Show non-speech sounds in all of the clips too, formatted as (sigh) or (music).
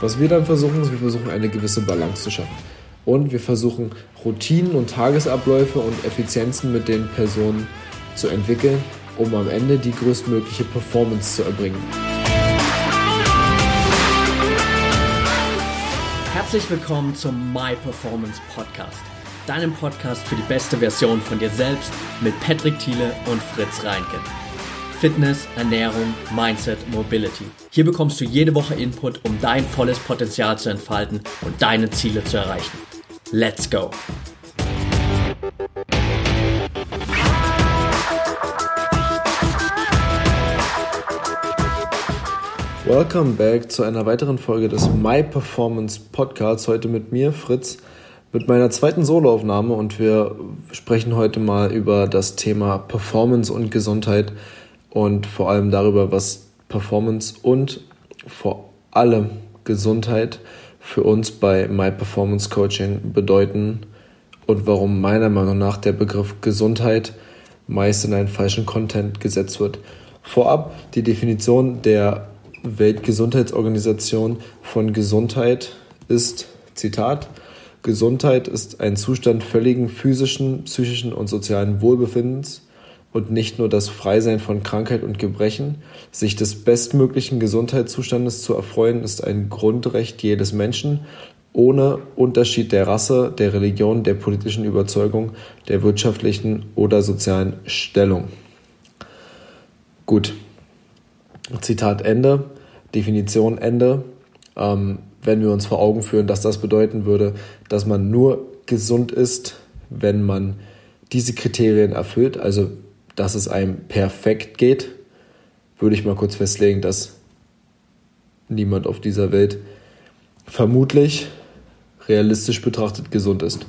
Was wir dann versuchen, ist, wir versuchen eine gewisse Balance zu schaffen. Und wir versuchen Routinen und Tagesabläufe und Effizienzen mit den Personen zu entwickeln, um am Ende die größtmögliche Performance zu erbringen. Herzlich willkommen zum My Performance Podcast, deinem Podcast für die beste Version von dir selbst mit Patrick Thiele und Fritz Reinke. Fitness, Ernährung, Mindset, Mobility. Hier bekommst du jede Woche Input, um dein volles Potenzial zu entfalten und deine Ziele zu erreichen. Let's go! Welcome back zu einer weiteren Folge des My Performance Podcasts. Heute mit mir, Fritz, mit meiner zweiten Soloaufnahme und wir sprechen heute mal über das Thema Performance und Gesundheit und vor allem darüber, was Performance und vor allem Gesundheit für uns bei My Performance Coaching bedeuten und warum meiner Meinung nach der Begriff Gesundheit meist in einen falschen Content gesetzt wird. Vorab die Definition der Weltgesundheitsorganisation von Gesundheit ist, Zitat, Gesundheit ist ein Zustand völligen physischen, psychischen und sozialen Wohlbefindens und nicht nur das Freisein von Krankheit und Gebrechen. Sich des bestmöglichen Gesundheitszustandes zu erfreuen, ist ein Grundrecht jedes Menschen, ohne Unterschied der Rasse, der Religion, der politischen Überzeugung, der wirtschaftlichen oder sozialen Stellung. Gut. Zitat Ende. Definition Ende. Ähm, wenn wir uns vor Augen führen, dass das bedeuten würde, dass man nur gesund ist, wenn man diese Kriterien erfüllt, also dass es einem perfekt geht, würde ich mal kurz festlegen, dass niemand auf dieser Welt vermutlich realistisch betrachtet gesund ist.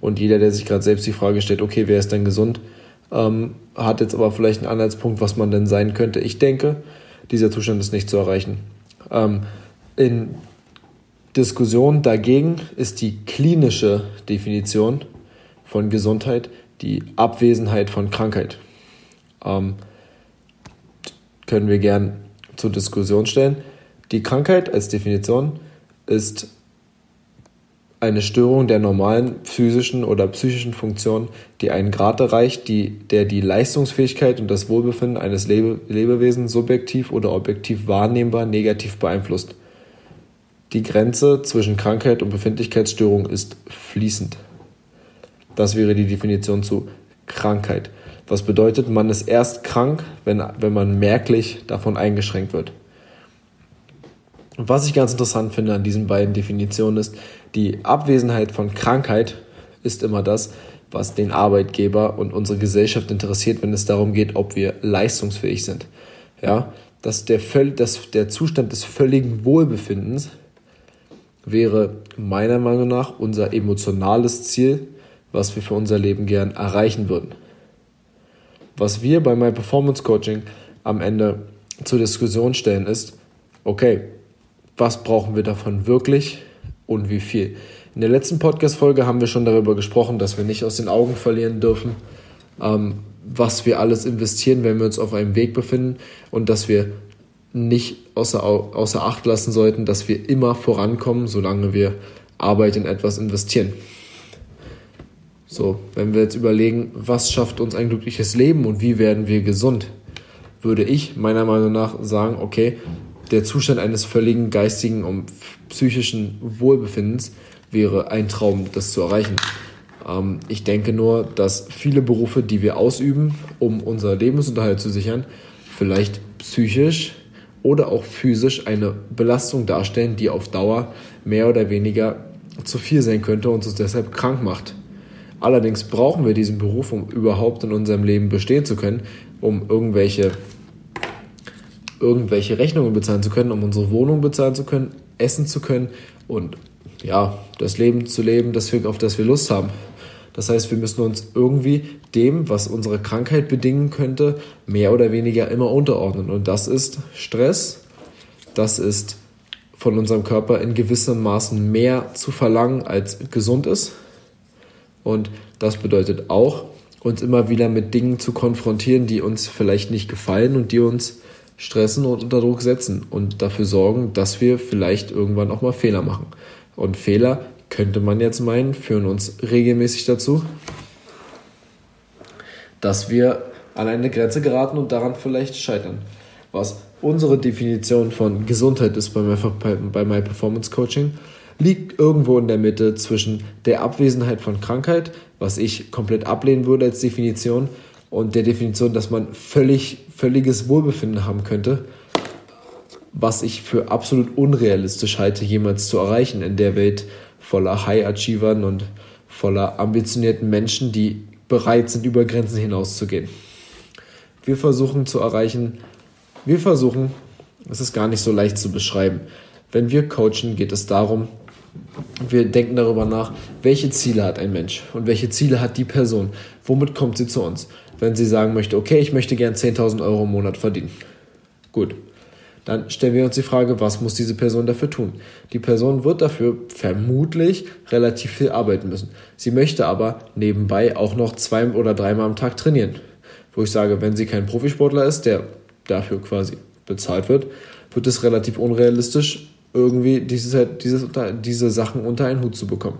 Und jeder, der sich gerade selbst die Frage stellt, okay, wer ist denn gesund, ähm, hat jetzt aber vielleicht einen Anhaltspunkt, was man denn sein könnte. Ich denke, dieser Zustand ist nicht zu erreichen. Ähm, in Diskussion dagegen ist die klinische Definition von Gesundheit die Abwesenheit von Krankheit ähm, können wir gern zur Diskussion stellen. Die Krankheit als Definition ist eine Störung der normalen physischen oder psychischen Funktion, die einen Grad erreicht, die, der die Leistungsfähigkeit und das Wohlbefinden eines Lebe Lebewesens subjektiv oder objektiv wahrnehmbar negativ beeinflusst. Die Grenze zwischen Krankheit und Befindlichkeitsstörung ist fließend. Das wäre die Definition zu Krankheit. Was bedeutet, man ist erst krank, wenn, wenn man merklich davon eingeschränkt wird. Was ich ganz interessant finde an diesen beiden Definitionen ist, die Abwesenheit von Krankheit ist immer das, was den Arbeitgeber und unsere Gesellschaft interessiert, wenn es darum geht, ob wir leistungsfähig sind. Ja, dass der, dass der Zustand des völligen Wohlbefindens wäre meiner Meinung nach unser emotionales Ziel, was wir für unser Leben gern erreichen würden. Was wir bei My Performance Coaching am Ende zur Diskussion stellen ist, okay, was brauchen wir davon wirklich und wie viel? In der letzten Podcast-Folge haben wir schon darüber gesprochen, dass wir nicht aus den Augen verlieren dürfen, ähm, was wir alles investieren, wenn wir uns auf einem Weg befinden und dass wir nicht außer, außer Acht lassen sollten, dass wir immer vorankommen, solange wir Arbeit in etwas investieren. So, wenn wir jetzt überlegen, was schafft uns ein glückliches Leben und wie werden wir gesund, würde ich meiner Meinung nach sagen, okay, der Zustand eines völligen geistigen und psychischen Wohlbefindens wäre ein Traum, das zu erreichen. Ähm, ich denke nur, dass viele Berufe, die wir ausüben, um unser Lebensunterhalt zu sichern, vielleicht psychisch oder auch physisch eine Belastung darstellen, die auf Dauer mehr oder weniger zu viel sein könnte und uns deshalb krank macht. Allerdings brauchen wir diesen Beruf, um überhaupt in unserem Leben bestehen zu können, um irgendwelche, irgendwelche Rechnungen bezahlen zu können, um unsere Wohnung bezahlen zu können, essen zu können und ja, das Leben zu leben, das wir, auf das wir Lust haben. Das heißt, wir müssen uns irgendwie dem, was unsere Krankheit bedingen könnte, mehr oder weniger immer unterordnen. Und das ist Stress, das ist von unserem Körper in gewissem Maßen mehr zu verlangen, als gesund ist. Und das bedeutet auch, uns immer wieder mit Dingen zu konfrontieren, die uns vielleicht nicht gefallen und die uns stressen und unter Druck setzen und dafür sorgen, dass wir vielleicht irgendwann auch mal Fehler machen. Und Fehler, könnte man jetzt meinen, führen uns regelmäßig dazu, dass wir an eine Grenze geraten und daran vielleicht scheitern. Was unsere Definition von Gesundheit ist bei My Performance Coaching, liegt irgendwo in der Mitte zwischen der Abwesenheit von Krankheit, was ich komplett ablehnen würde als Definition, und der Definition, dass man völlig, völliges Wohlbefinden haben könnte, was ich für absolut unrealistisch halte, jemals zu erreichen in der Welt voller High-Achievern und voller ambitionierten Menschen, die bereit sind, über Grenzen hinauszugehen. Wir versuchen zu erreichen, wir versuchen, es ist gar nicht so leicht zu beschreiben. Wenn wir coachen, geht es darum, wir denken darüber nach, welche Ziele hat ein Mensch und welche Ziele hat die Person. Womit kommt sie zu uns? wenn sie sagen möchte, okay, ich möchte gern 10.000 Euro im Monat verdienen. Gut. Dann stellen wir uns die Frage, was muss diese Person dafür tun? Die Person wird dafür vermutlich relativ viel arbeiten müssen. Sie möchte aber nebenbei auch noch zwei oder dreimal am Tag trainieren. Wo ich sage, wenn sie kein Profisportler ist, der dafür quasi bezahlt wird, wird es relativ unrealistisch, irgendwie dieses, dieses, diese Sachen unter einen Hut zu bekommen.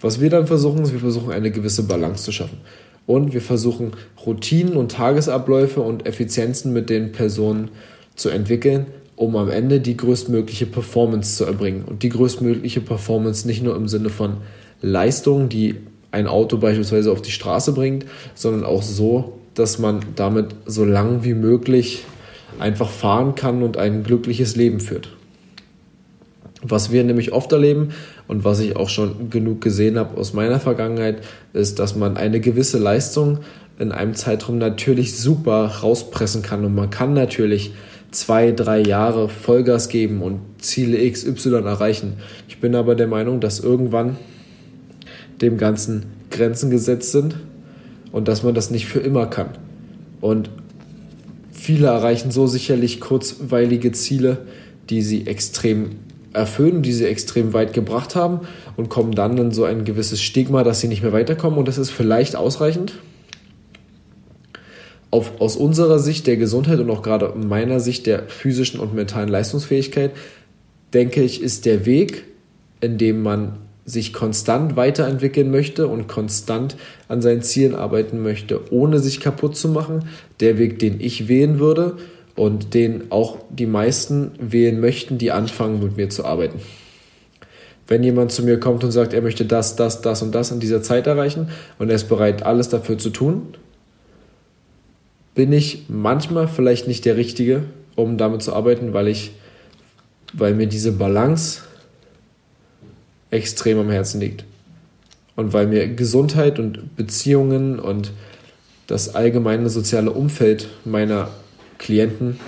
Was wir dann versuchen, ist, wir versuchen eine gewisse Balance zu schaffen und wir versuchen Routinen und Tagesabläufe und Effizienzen mit den Personen zu entwickeln, um am Ende die größtmögliche Performance zu erbringen. Und die größtmögliche Performance nicht nur im Sinne von Leistung, die ein Auto beispielsweise auf die Straße bringt, sondern auch so, dass man damit so lang wie möglich einfach fahren kann und ein glückliches Leben führt. Was wir nämlich oft erleben und was ich auch schon genug gesehen habe aus meiner Vergangenheit, ist, dass man eine gewisse Leistung in einem Zeitraum natürlich super rauspressen kann und man kann natürlich zwei, drei Jahre Vollgas geben und Ziele XY erreichen. Ich bin aber der Meinung, dass irgendwann dem Ganzen Grenzen gesetzt sind und dass man das nicht für immer kann. Und viele erreichen so sicherlich kurzweilige Ziele, die sie extrem erfüllen, die sie extrem weit gebracht haben und kommen dann in so ein gewisses Stigma, dass sie nicht mehr weiterkommen und das ist vielleicht ausreichend. Auf, aus unserer Sicht der Gesundheit und auch gerade meiner Sicht der physischen und mentalen Leistungsfähigkeit, denke ich, ist der Weg, in dem man sich konstant weiterentwickeln möchte und konstant an seinen Zielen arbeiten möchte, ohne sich kaputt zu machen, der Weg, den ich wählen würde und den auch die meisten wählen möchten, die anfangen mit mir zu arbeiten. Wenn jemand zu mir kommt und sagt, er möchte das, das, das und das in dieser Zeit erreichen und er ist bereit, alles dafür zu tun, bin ich manchmal vielleicht nicht der Richtige, um damit zu arbeiten, weil ich, weil mir diese Balance extrem am Herzen liegt. Und weil mir Gesundheit und Beziehungen und das allgemeine soziale Umfeld meiner Klienten.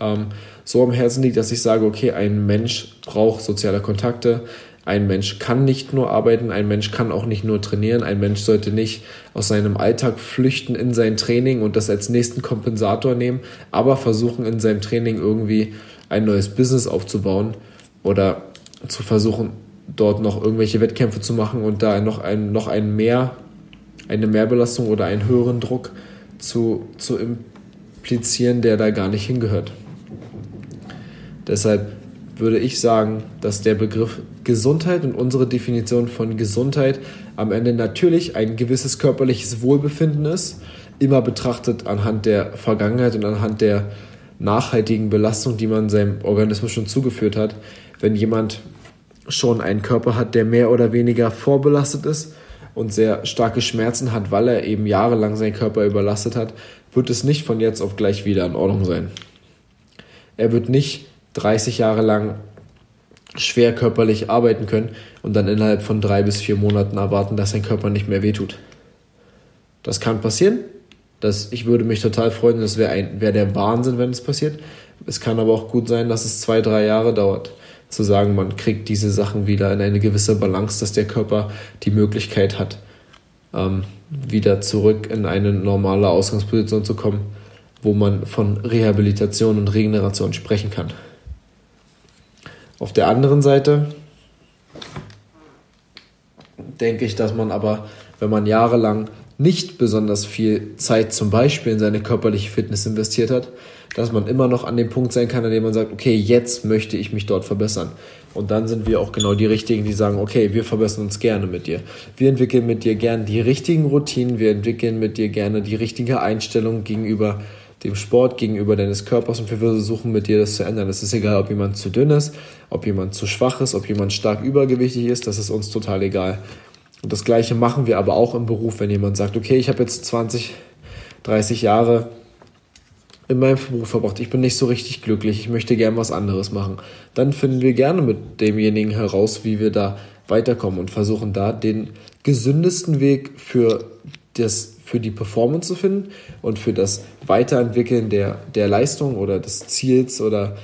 Ähm, so am Herzen liegt, dass ich sage, okay, ein Mensch braucht soziale Kontakte, ein Mensch kann nicht nur arbeiten, ein Mensch kann auch nicht nur trainieren, ein Mensch sollte nicht aus seinem Alltag flüchten in sein Training und das als nächsten Kompensator nehmen, aber versuchen in seinem Training irgendwie ein neues Business aufzubauen oder zu versuchen, dort noch irgendwelche Wettkämpfe zu machen und da noch ein, noch ein mehr, eine Mehrbelastung oder einen höheren Druck zu, zu implizieren, der da gar nicht hingehört. Deshalb würde ich sagen, dass der Begriff Gesundheit und unsere Definition von Gesundheit am Ende natürlich ein gewisses körperliches Wohlbefinden ist, immer betrachtet anhand der Vergangenheit und anhand der nachhaltigen Belastung, die man seinem Organismus schon zugeführt hat. Wenn jemand schon einen Körper hat, der mehr oder weniger vorbelastet ist und sehr starke Schmerzen hat, weil er eben jahrelang seinen Körper überlastet hat, wird es nicht von jetzt auf gleich wieder in Ordnung sein. Er wird nicht 30 Jahre lang schwer körperlich arbeiten können und dann innerhalb von drei bis vier Monaten erwarten, dass sein Körper nicht mehr wehtut. Das kann passieren. Das, ich würde mich total freuen, das wäre wär der Wahnsinn, wenn es passiert. Es kann aber auch gut sein, dass es zwei, drei Jahre dauert, zu sagen, man kriegt diese Sachen wieder in eine gewisse Balance, dass der Körper die Möglichkeit hat, ähm, wieder zurück in eine normale Ausgangsposition zu kommen, wo man von Rehabilitation und Regeneration sprechen kann. Auf der anderen Seite denke ich, dass man aber, wenn man jahrelang nicht besonders viel Zeit zum Beispiel in seine körperliche Fitness investiert hat, dass man immer noch an dem Punkt sein kann, an dem man sagt, okay, jetzt möchte ich mich dort verbessern. Und dann sind wir auch genau die Richtigen, die sagen, okay, wir verbessern uns gerne mit dir. Wir entwickeln mit dir gerne die richtigen Routinen, wir entwickeln mit dir gerne die richtige Einstellung gegenüber dem Sport, gegenüber deines Körpers und wir versuchen mit dir das zu ändern. Es ist egal, ob jemand zu dünn ist, ob jemand zu schwach ist, ob jemand stark übergewichtig ist, das ist uns total egal. Und das Gleiche machen wir aber auch im Beruf, wenn jemand sagt, okay, ich habe jetzt 20, 30 Jahre in meinem Beruf verbracht, ich bin nicht so richtig glücklich, ich möchte gern was anderes machen, dann finden wir gerne mit demjenigen heraus, wie wir da weiterkommen und versuchen da den gesündesten Weg für, das, für die Performance zu finden und für das Weiterentwickeln der, der Leistung oder des Ziels oder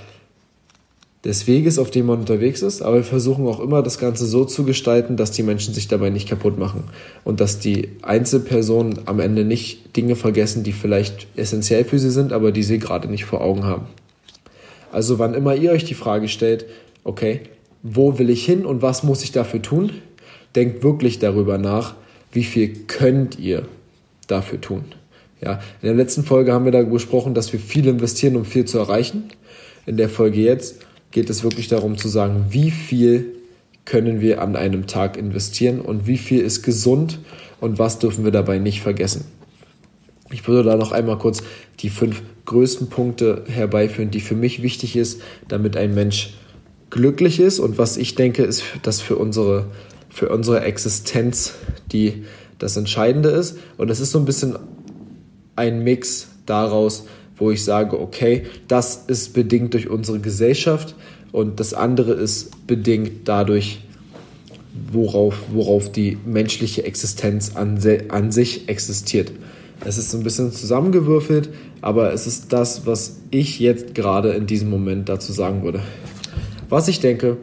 des Weges, auf dem man unterwegs ist, aber wir versuchen auch immer das Ganze so zu gestalten, dass die Menschen sich dabei nicht kaputt machen und dass die Einzelpersonen am Ende nicht Dinge vergessen, die vielleicht essentiell für sie sind, aber die sie gerade nicht vor Augen haben. Also wann immer ihr euch die Frage stellt, okay, wo will ich hin und was muss ich dafür tun, denkt wirklich darüber nach, wie viel könnt ihr dafür tun. Ja, in der letzten Folge haben wir darüber gesprochen, dass wir viel investieren, um viel zu erreichen. In der Folge jetzt geht es wirklich darum zu sagen, wie viel können wir an einem Tag investieren und wie viel ist gesund und was dürfen wir dabei nicht vergessen. Ich würde da noch einmal kurz die fünf größten Punkte herbeiführen, die für mich wichtig ist, damit ein Mensch glücklich ist und was ich denke, ist, dass für unsere, für unsere Existenz die, das Entscheidende ist. Und es ist so ein bisschen ein Mix daraus, wo ich sage, okay, das ist bedingt durch unsere Gesellschaft und das andere ist bedingt dadurch, worauf, worauf die menschliche Existenz an, an sich existiert. Es ist so ein bisschen zusammengewürfelt, aber es ist das, was ich jetzt gerade in diesem Moment dazu sagen würde. Was ich denke,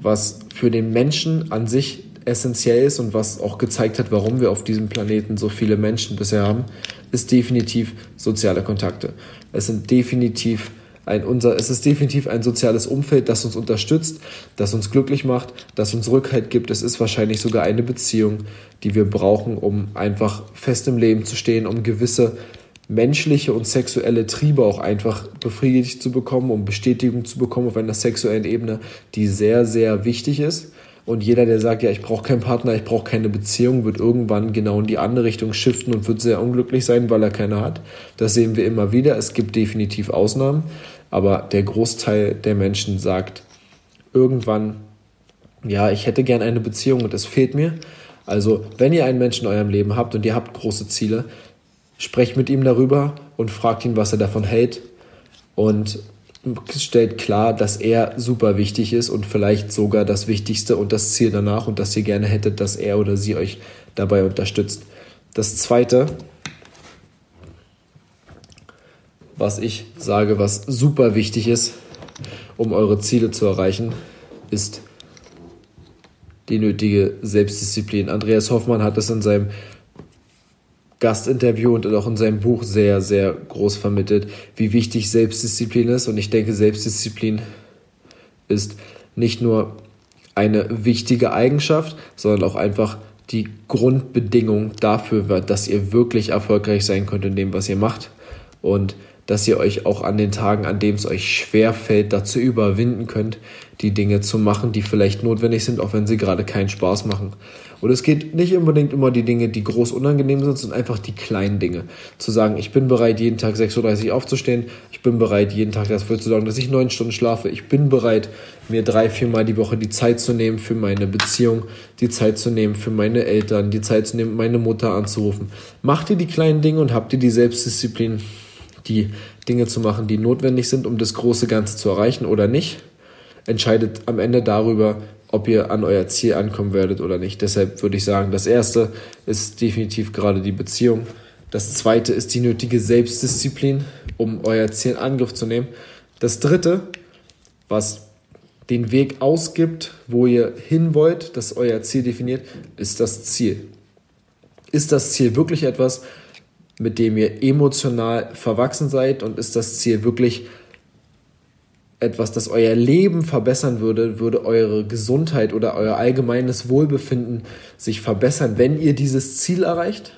was für den Menschen an sich essentiell ist und was auch gezeigt hat, warum wir auf diesem Planeten so viele Menschen bisher haben, ist definitiv soziale Kontakte. Es sind definitiv ein, unser, es ist definitiv ein soziales Umfeld, das uns unterstützt, das uns glücklich macht, das uns Rückhalt gibt. Es ist wahrscheinlich sogar eine Beziehung, die wir brauchen, um einfach fest im Leben zu stehen, um gewisse menschliche und sexuelle Triebe auch einfach befriedigt zu bekommen, um Bestätigung zu bekommen auf einer sexuellen Ebene, die sehr, sehr wichtig ist. Und jeder, der sagt, ja, ich brauche keinen Partner, ich brauche keine Beziehung, wird irgendwann genau in die andere Richtung shiften und wird sehr unglücklich sein, weil er keine hat. Das sehen wir immer wieder. Es gibt definitiv Ausnahmen, aber der Großteil der Menschen sagt irgendwann, ja, ich hätte gern eine Beziehung und es fehlt mir. Also, wenn ihr einen Menschen in eurem Leben habt und ihr habt große Ziele, sprecht mit ihm darüber und fragt ihn, was er davon hält. Und stellt klar, dass er super wichtig ist und vielleicht sogar das Wichtigste und das Ziel danach und dass ihr gerne hättet, dass er oder sie euch dabei unterstützt. Das Zweite, was ich sage, was super wichtig ist, um eure Ziele zu erreichen, ist die nötige Selbstdisziplin. Andreas Hoffmann hat es in seinem Gastinterview und auch in seinem Buch sehr, sehr groß vermittelt, wie wichtig Selbstdisziplin ist. Und ich denke, Selbstdisziplin ist nicht nur eine wichtige Eigenschaft, sondern auch einfach die Grundbedingung dafür, dass ihr wirklich erfolgreich sein könnt in dem, was ihr macht. Und dass ihr euch auch an den Tagen, an denen es euch schwer fällt, dazu überwinden könnt, die Dinge zu machen, die vielleicht notwendig sind, auch wenn sie gerade keinen Spaß machen. Und es geht nicht unbedingt immer die Dinge, die groß unangenehm sind, sondern einfach die kleinen Dinge. Zu sagen, ich bin bereit, jeden Tag 6.30 Uhr aufzustehen, ich bin bereit, jeden Tag dafür zu sorgen, dass ich neun Stunden schlafe, ich bin bereit, mir drei, viermal die Woche die Zeit zu nehmen für meine Beziehung, die Zeit zu nehmen für meine Eltern, die Zeit zu nehmen, meine Mutter anzurufen. Macht ihr die kleinen Dinge und habt ihr die Selbstdisziplin, die Dinge zu machen, die notwendig sind, um das große Ganze zu erreichen oder nicht, entscheidet am Ende darüber, ob ihr an euer Ziel ankommen werdet oder nicht. Deshalb würde ich sagen, das erste ist definitiv gerade die Beziehung. Das zweite ist die nötige Selbstdisziplin, um euer Ziel in Angriff zu nehmen. Das dritte, was den Weg ausgibt, wo ihr hin wollt, das euer Ziel definiert, ist das Ziel. Ist das Ziel wirklich etwas, mit dem ihr emotional verwachsen seid und ist das Ziel wirklich etwas, das euer Leben verbessern würde, würde eure Gesundheit oder euer allgemeines Wohlbefinden sich verbessern, wenn ihr dieses Ziel erreicht?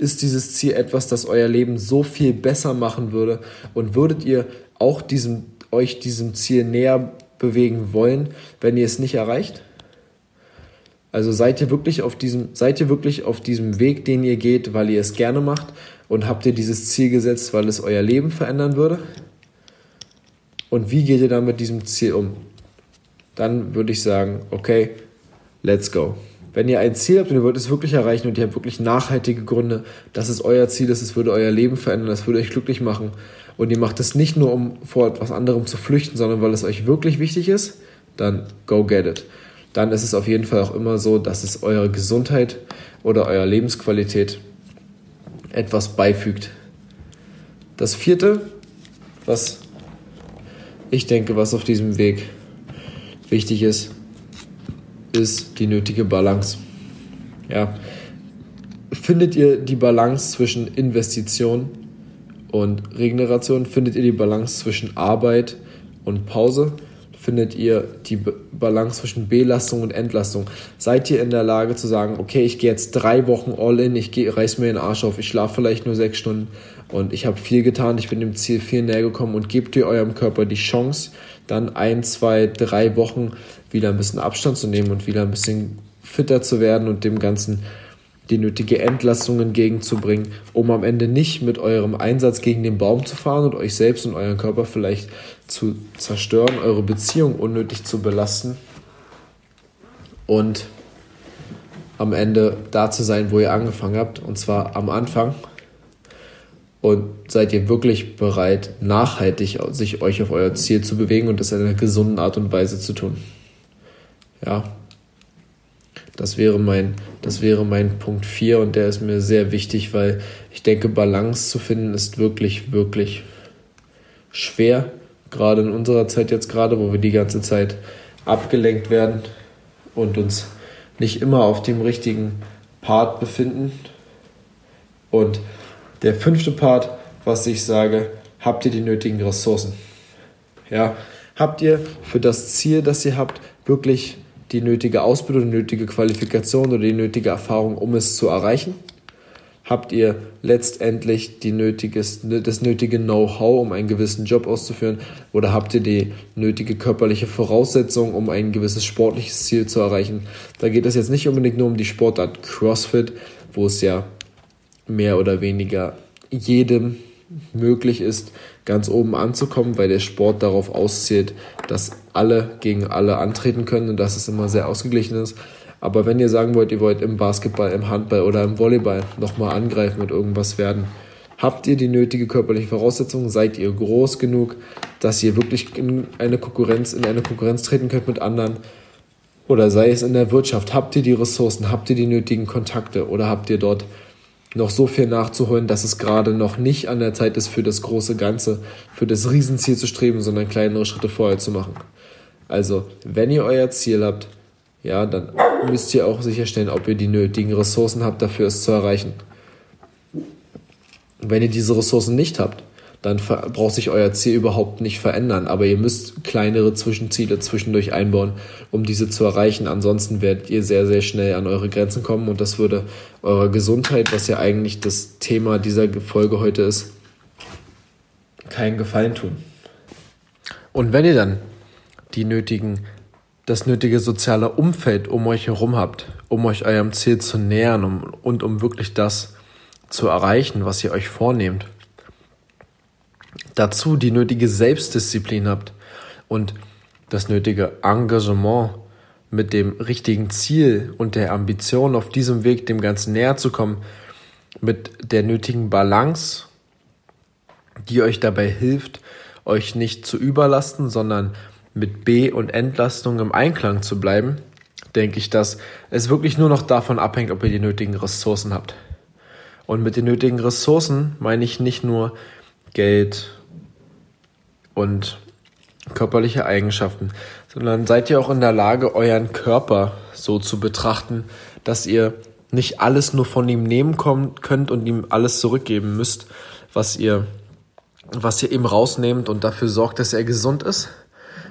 ist dieses Ziel etwas, das euer Leben so viel besser machen würde? Und würdet ihr auch diesem, euch diesem Ziel näher bewegen wollen, wenn ihr es nicht erreicht? Also seid ihr wirklich auf diesem, seid ihr wirklich auf diesem Weg, den ihr geht, weil ihr es gerne macht? Und habt ihr dieses Ziel gesetzt, weil es euer Leben verändern würde? Und wie geht ihr dann mit diesem Ziel um? Dann würde ich sagen, okay, let's go. Wenn ihr ein Ziel habt und ihr wollt es wirklich erreichen und ihr habt wirklich nachhaltige Gründe, dass es euer Ziel ist, es würde euer Leben verändern, das würde euch glücklich machen und ihr macht es nicht nur, um vor etwas anderem zu flüchten, sondern weil es euch wirklich wichtig ist, dann go get it. Dann ist es auf jeden Fall auch immer so, dass es eure Gesundheit oder eurer Lebensqualität etwas beifügt. Das vierte, was ich denke, was auf diesem Weg wichtig ist, ist die nötige Balance. Ja. Findet ihr die Balance zwischen Investition und Regeneration? Findet ihr die Balance zwischen Arbeit und Pause? Findet ihr die Balance zwischen Belastung und Entlastung? Seid ihr in der Lage zu sagen, okay, ich gehe jetzt drei Wochen all in, ich gehe, reiß mir den Arsch auf, ich schlafe vielleicht nur sechs Stunden und ich habe viel getan, ich bin dem Ziel viel näher gekommen und gebt ihr eurem Körper die Chance, dann ein, zwei, drei Wochen wieder ein bisschen Abstand zu nehmen und wieder ein bisschen fitter zu werden und dem Ganzen die nötige Entlastung entgegenzubringen, um am Ende nicht mit eurem Einsatz gegen den Baum zu fahren und euch selbst und euren Körper vielleicht zu zerstören, eure Beziehung unnötig zu belasten und am Ende da zu sein, wo ihr angefangen habt, und zwar am Anfang. Und seid ihr wirklich bereit, nachhaltig sich euch auf euer Ziel zu bewegen und das in einer gesunden Art und Weise zu tun? Ja, das wäre mein, das wäre mein Punkt 4 und der ist mir sehr wichtig, weil ich denke, Balance zu finden ist wirklich, wirklich schwer. Gerade in unserer Zeit jetzt gerade, wo wir die ganze Zeit abgelenkt werden und uns nicht immer auf dem richtigen Part befinden. Und der fünfte Part, was ich sage, habt ihr die nötigen Ressourcen? Ja, habt ihr für das Ziel, das ihr habt, wirklich die nötige Ausbildung, die nötige Qualifikation oder die nötige Erfahrung, um es zu erreichen? Habt ihr letztendlich die nötiges, das nötige Know-how, um einen gewissen Job auszuführen? Oder habt ihr die nötige körperliche Voraussetzung, um ein gewisses sportliches Ziel zu erreichen? Da geht es jetzt nicht unbedingt nur um die Sportart CrossFit, wo es ja mehr oder weniger jedem möglich ist, ganz oben anzukommen, weil der Sport darauf auszählt, dass alle gegen alle antreten können und dass es immer sehr ausgeglichen ist. Aber wenn ihr sagen wollt, ihr wollt im Basketball, im Handball oder im Volleyball nochmal angreifen und irgendwas werden, habt ihr die nötige körperliche Voraussetzung? Seid ihr groß genug, dass ihr wirklich in eine Konkurrenz, in eine Konkurrenz treten könnt mit anderen? Oder sei es in der Wirtschaft, habt ihr die Ressourcen, habt ihr die nötigen Kontakte oder habt ihr dort noch so viel nachzuholen, dass es gerade noch nicht an der Zeit ist, für das große Ganze, für das Riesenziel zu streben, sondern kleinere Schritte vorher zu machen. Also, wenn ihr euer Ziel habt, ja, dann müsst ihr auch sicherstellen, ob ihr die nötigen Ressourcen habt, dafür es zu erreichen. Wenn ihr diese Ressourcen nicht habt, dann braucht sich euer Ziel überhaupt nicht verändern. Aber ihr müsst kleinere Zwischenziele zwischendurch einbauen, um diese zu erreichen. Ansonsten werdet ihr sehr, sehr schnell an eure Grenzen kommen und das würde eurer Gesundheit, was ja eigentlich das Thema dieser Folge heute ist, keinen Gefallen tun. Und wenn ihr dann die nötigen, das nötige soziale Umfeld um euch herum habt, um euch eurem Ziel zu nähern um, und um wirklich das zu erreichen, was ihr euch vornehmt, dazu die nötige Selbstdisziplin habt und das nötige Engagement mit dem richtigen Ziel und der Ambition auf diesem Weg dem Ganzen näher zu kommen, mit der nötigen Balance, die euch dabei hilft, euch nicht zu überlasten, sondern mit B- und Entlastung im Einklang zu bleiben, denke ich, dass es wirklich nur noch davon abhängt, ob ihr die nötigen Ressourcen habt. Und mit den nötigen Ressourcen meine ich nicht nur Geld, und körperliche Eigenschaften, sondern seid ihr auch in der Lage, euren Körper so zu betrachten, dass ihr nicht alles nur von ihm nehmen könnt und ihm alles zurückgeben müsst, was ihr, was ihr ihm rausnehmt und dafür sorgt, dass er gesund ist.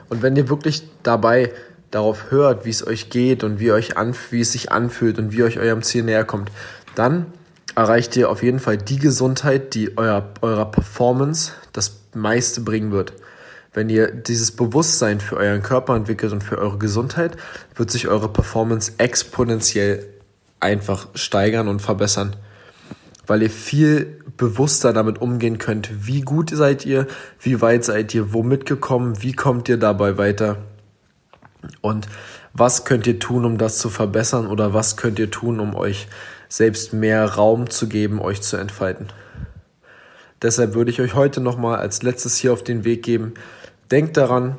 Und wenn ihr wirklich dabei darauf hört, wie es euch geht und wie, euch an, wie es sich anfühlt und wie euch eurem Ziel näher kommt, dann erreicht ihr auf jeden Fall die Gesundheit, die euer, eurer Performance das meiste bringen wird. Wenn ihr dieses Bewusstsein für euren Körper entwickelt und für eure Gesundheit, wird sich eure Performance exponentiell einfach steigern und verbessern. Weil ihr viel bewusster damit umgehen könnt, wie gut seid ihr, wie weit seid ihr, womit gekommen, wie kommt ihr dabei weiter? Und was könnt ihr tun, um das zu verbessern? Oder was könnt ihr tun, um euch selbst mehr Raum zu geben, euch zu entfalten. Deshalb würde ich euch heute nochmal als letztes hier auf den Weg geben, denkt daran,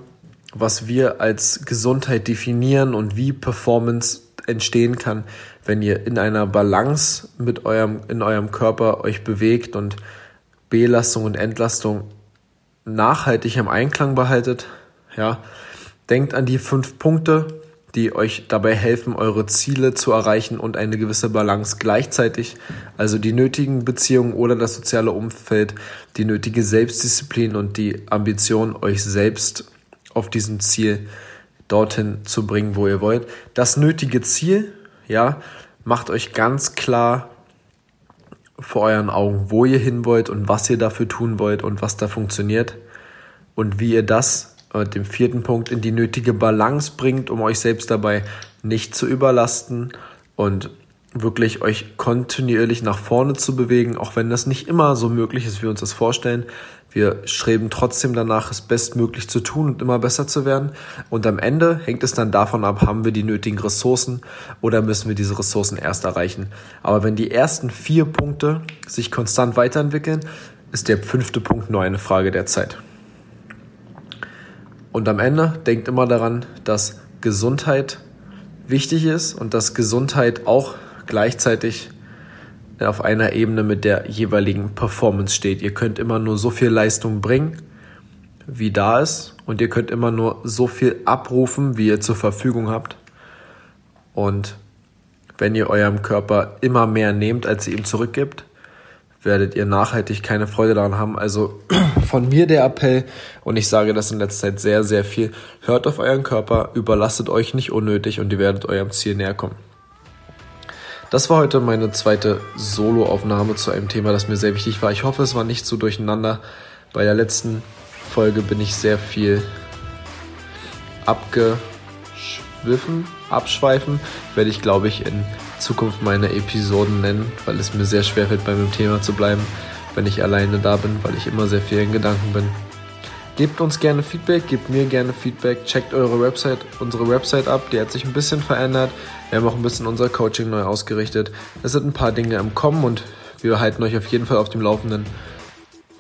was wir als Gesundheit definieren und wie Performance entstehen kann, wenn ihr in einer Balance mit eurem, in eurem Körper euch bewegt und Belastung und Entlastung nachhaltig im Einklang behaltet. Ja, denkt an die fünf Punkte, die euch dabei helfen, eure Ziele zu erreichen und eine gewisse Balance gleichzeitig, also die nötigen Beziehungen oder das soziale Umfeld, die nötige Selbstdisziplin und die Ambition, euch selbst auf diesem Ziel dorthin zu bringen, wo ihr wollt. Das nötige Ziel, ja, macht euch ganz klar vor euren Augen, wo ihr hin wollt und was ihr dafür tun wollt und was da funktioniert und wie ihr das und dem vierten Punkt in die nötige Balance bringt, um euch selbst dabei nicht zu überlasten und wirklich euch kontinuierlich nach vorne zu bewegen, auch wenn das nicht immer so möglich ist, wie wir uns das vorstellen. Wir streben trotzdem danach, es bestmöglich zu tun und immer besser zu werden. Und am Ende hängt es dann davon ab, haben wir die nötigen Ressourcen oder müssen wir diese Ressourcen erst erreichen. Aber wenn die ersten vier Punkte sich konstant weiterentwickeln, ist der fünfte Punkt nur eine Frage der Zeit. Und am Ende denkt immer daran, dass Gesundheit wichtig ist und dass Gesundheit auch gleichzeitig auf einer Ebene mit der jeweiligen Performance steht. Ihr könnt immer nur so viel Leistung bringen, wie da ist, und ihr könnt immer nur so viel abrufen, wie ihr zur Verfügung habt. Und wenn ihr eurem Körper immer mehr nehmt, als ihr ihm zurückgibt, werdet ihr nachhaltig keine Freude daran haben. Also (clears throat) von mir der Appell, und ich sage das in letzter Zeit sehr, sehr viel, hört auf euren Körper, überlastet euch nicht unnötig und ihr werdet eurem Ziel näher kommen. Das war heute meine zweite Solo-Aufnahme zu einem Thema, das mir sehr wichtig war. Ich hoffe, es war nicht so durcheinander. Bei der letzten Folge bin ich sehr viel abgeschwiffen, abschweifen, werde ich glaube ich in Zukunft meine Episoden nennen, weil es mir sehr schwer fällt, bei meinem Thema zu bleiben, wenn ich alleine da bin, weil ich immer sehr viel in Gedanken bin. Gebt uns gerne Feedback, gebt mir gerne Feedback, checkt eure Website, unsere Website ab, die hat sich ein bisschen verändert. Wir haben auch ein bisschen unser Coaching neu ausgerichtet. Es sind ein paar Dinge im Kommen und wir halten euch auf jeden Fall auf dem Laufenden.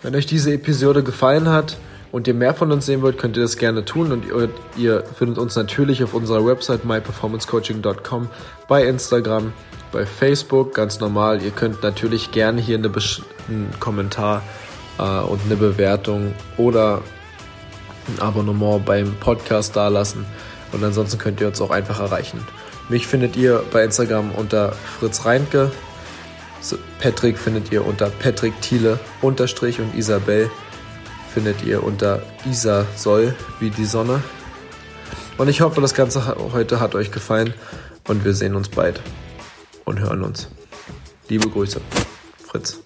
Wenn euch diese Episode gefallen hat, und ihr mehr von uns sehen wollt, könnt ihr das gerne tun und ihr, ihr findet uns natürlich auf unserer Website myperformancecoaching.com, bei Instagram, bei Facebook, ganz normal. Ihr könnt natürlich gerne hier eine, einen Kommentar äh, und eine Bewertung oder ein Abonnement beim Podcast dalassen und ansonsten könnt ihr uns auch einfach erreichen. Mich findet ihr bei Instagram unter Fritz Reinke. Patrick findet ihr unter Patrick Thiele unterstrich und Isabel findet ihr unter Isa Soll wie die Sonne. Und ich hoffe, das Ganze heute hat euch gefallen und wir sehen uns bald und hören uns. Liebe Grüße, Fritz.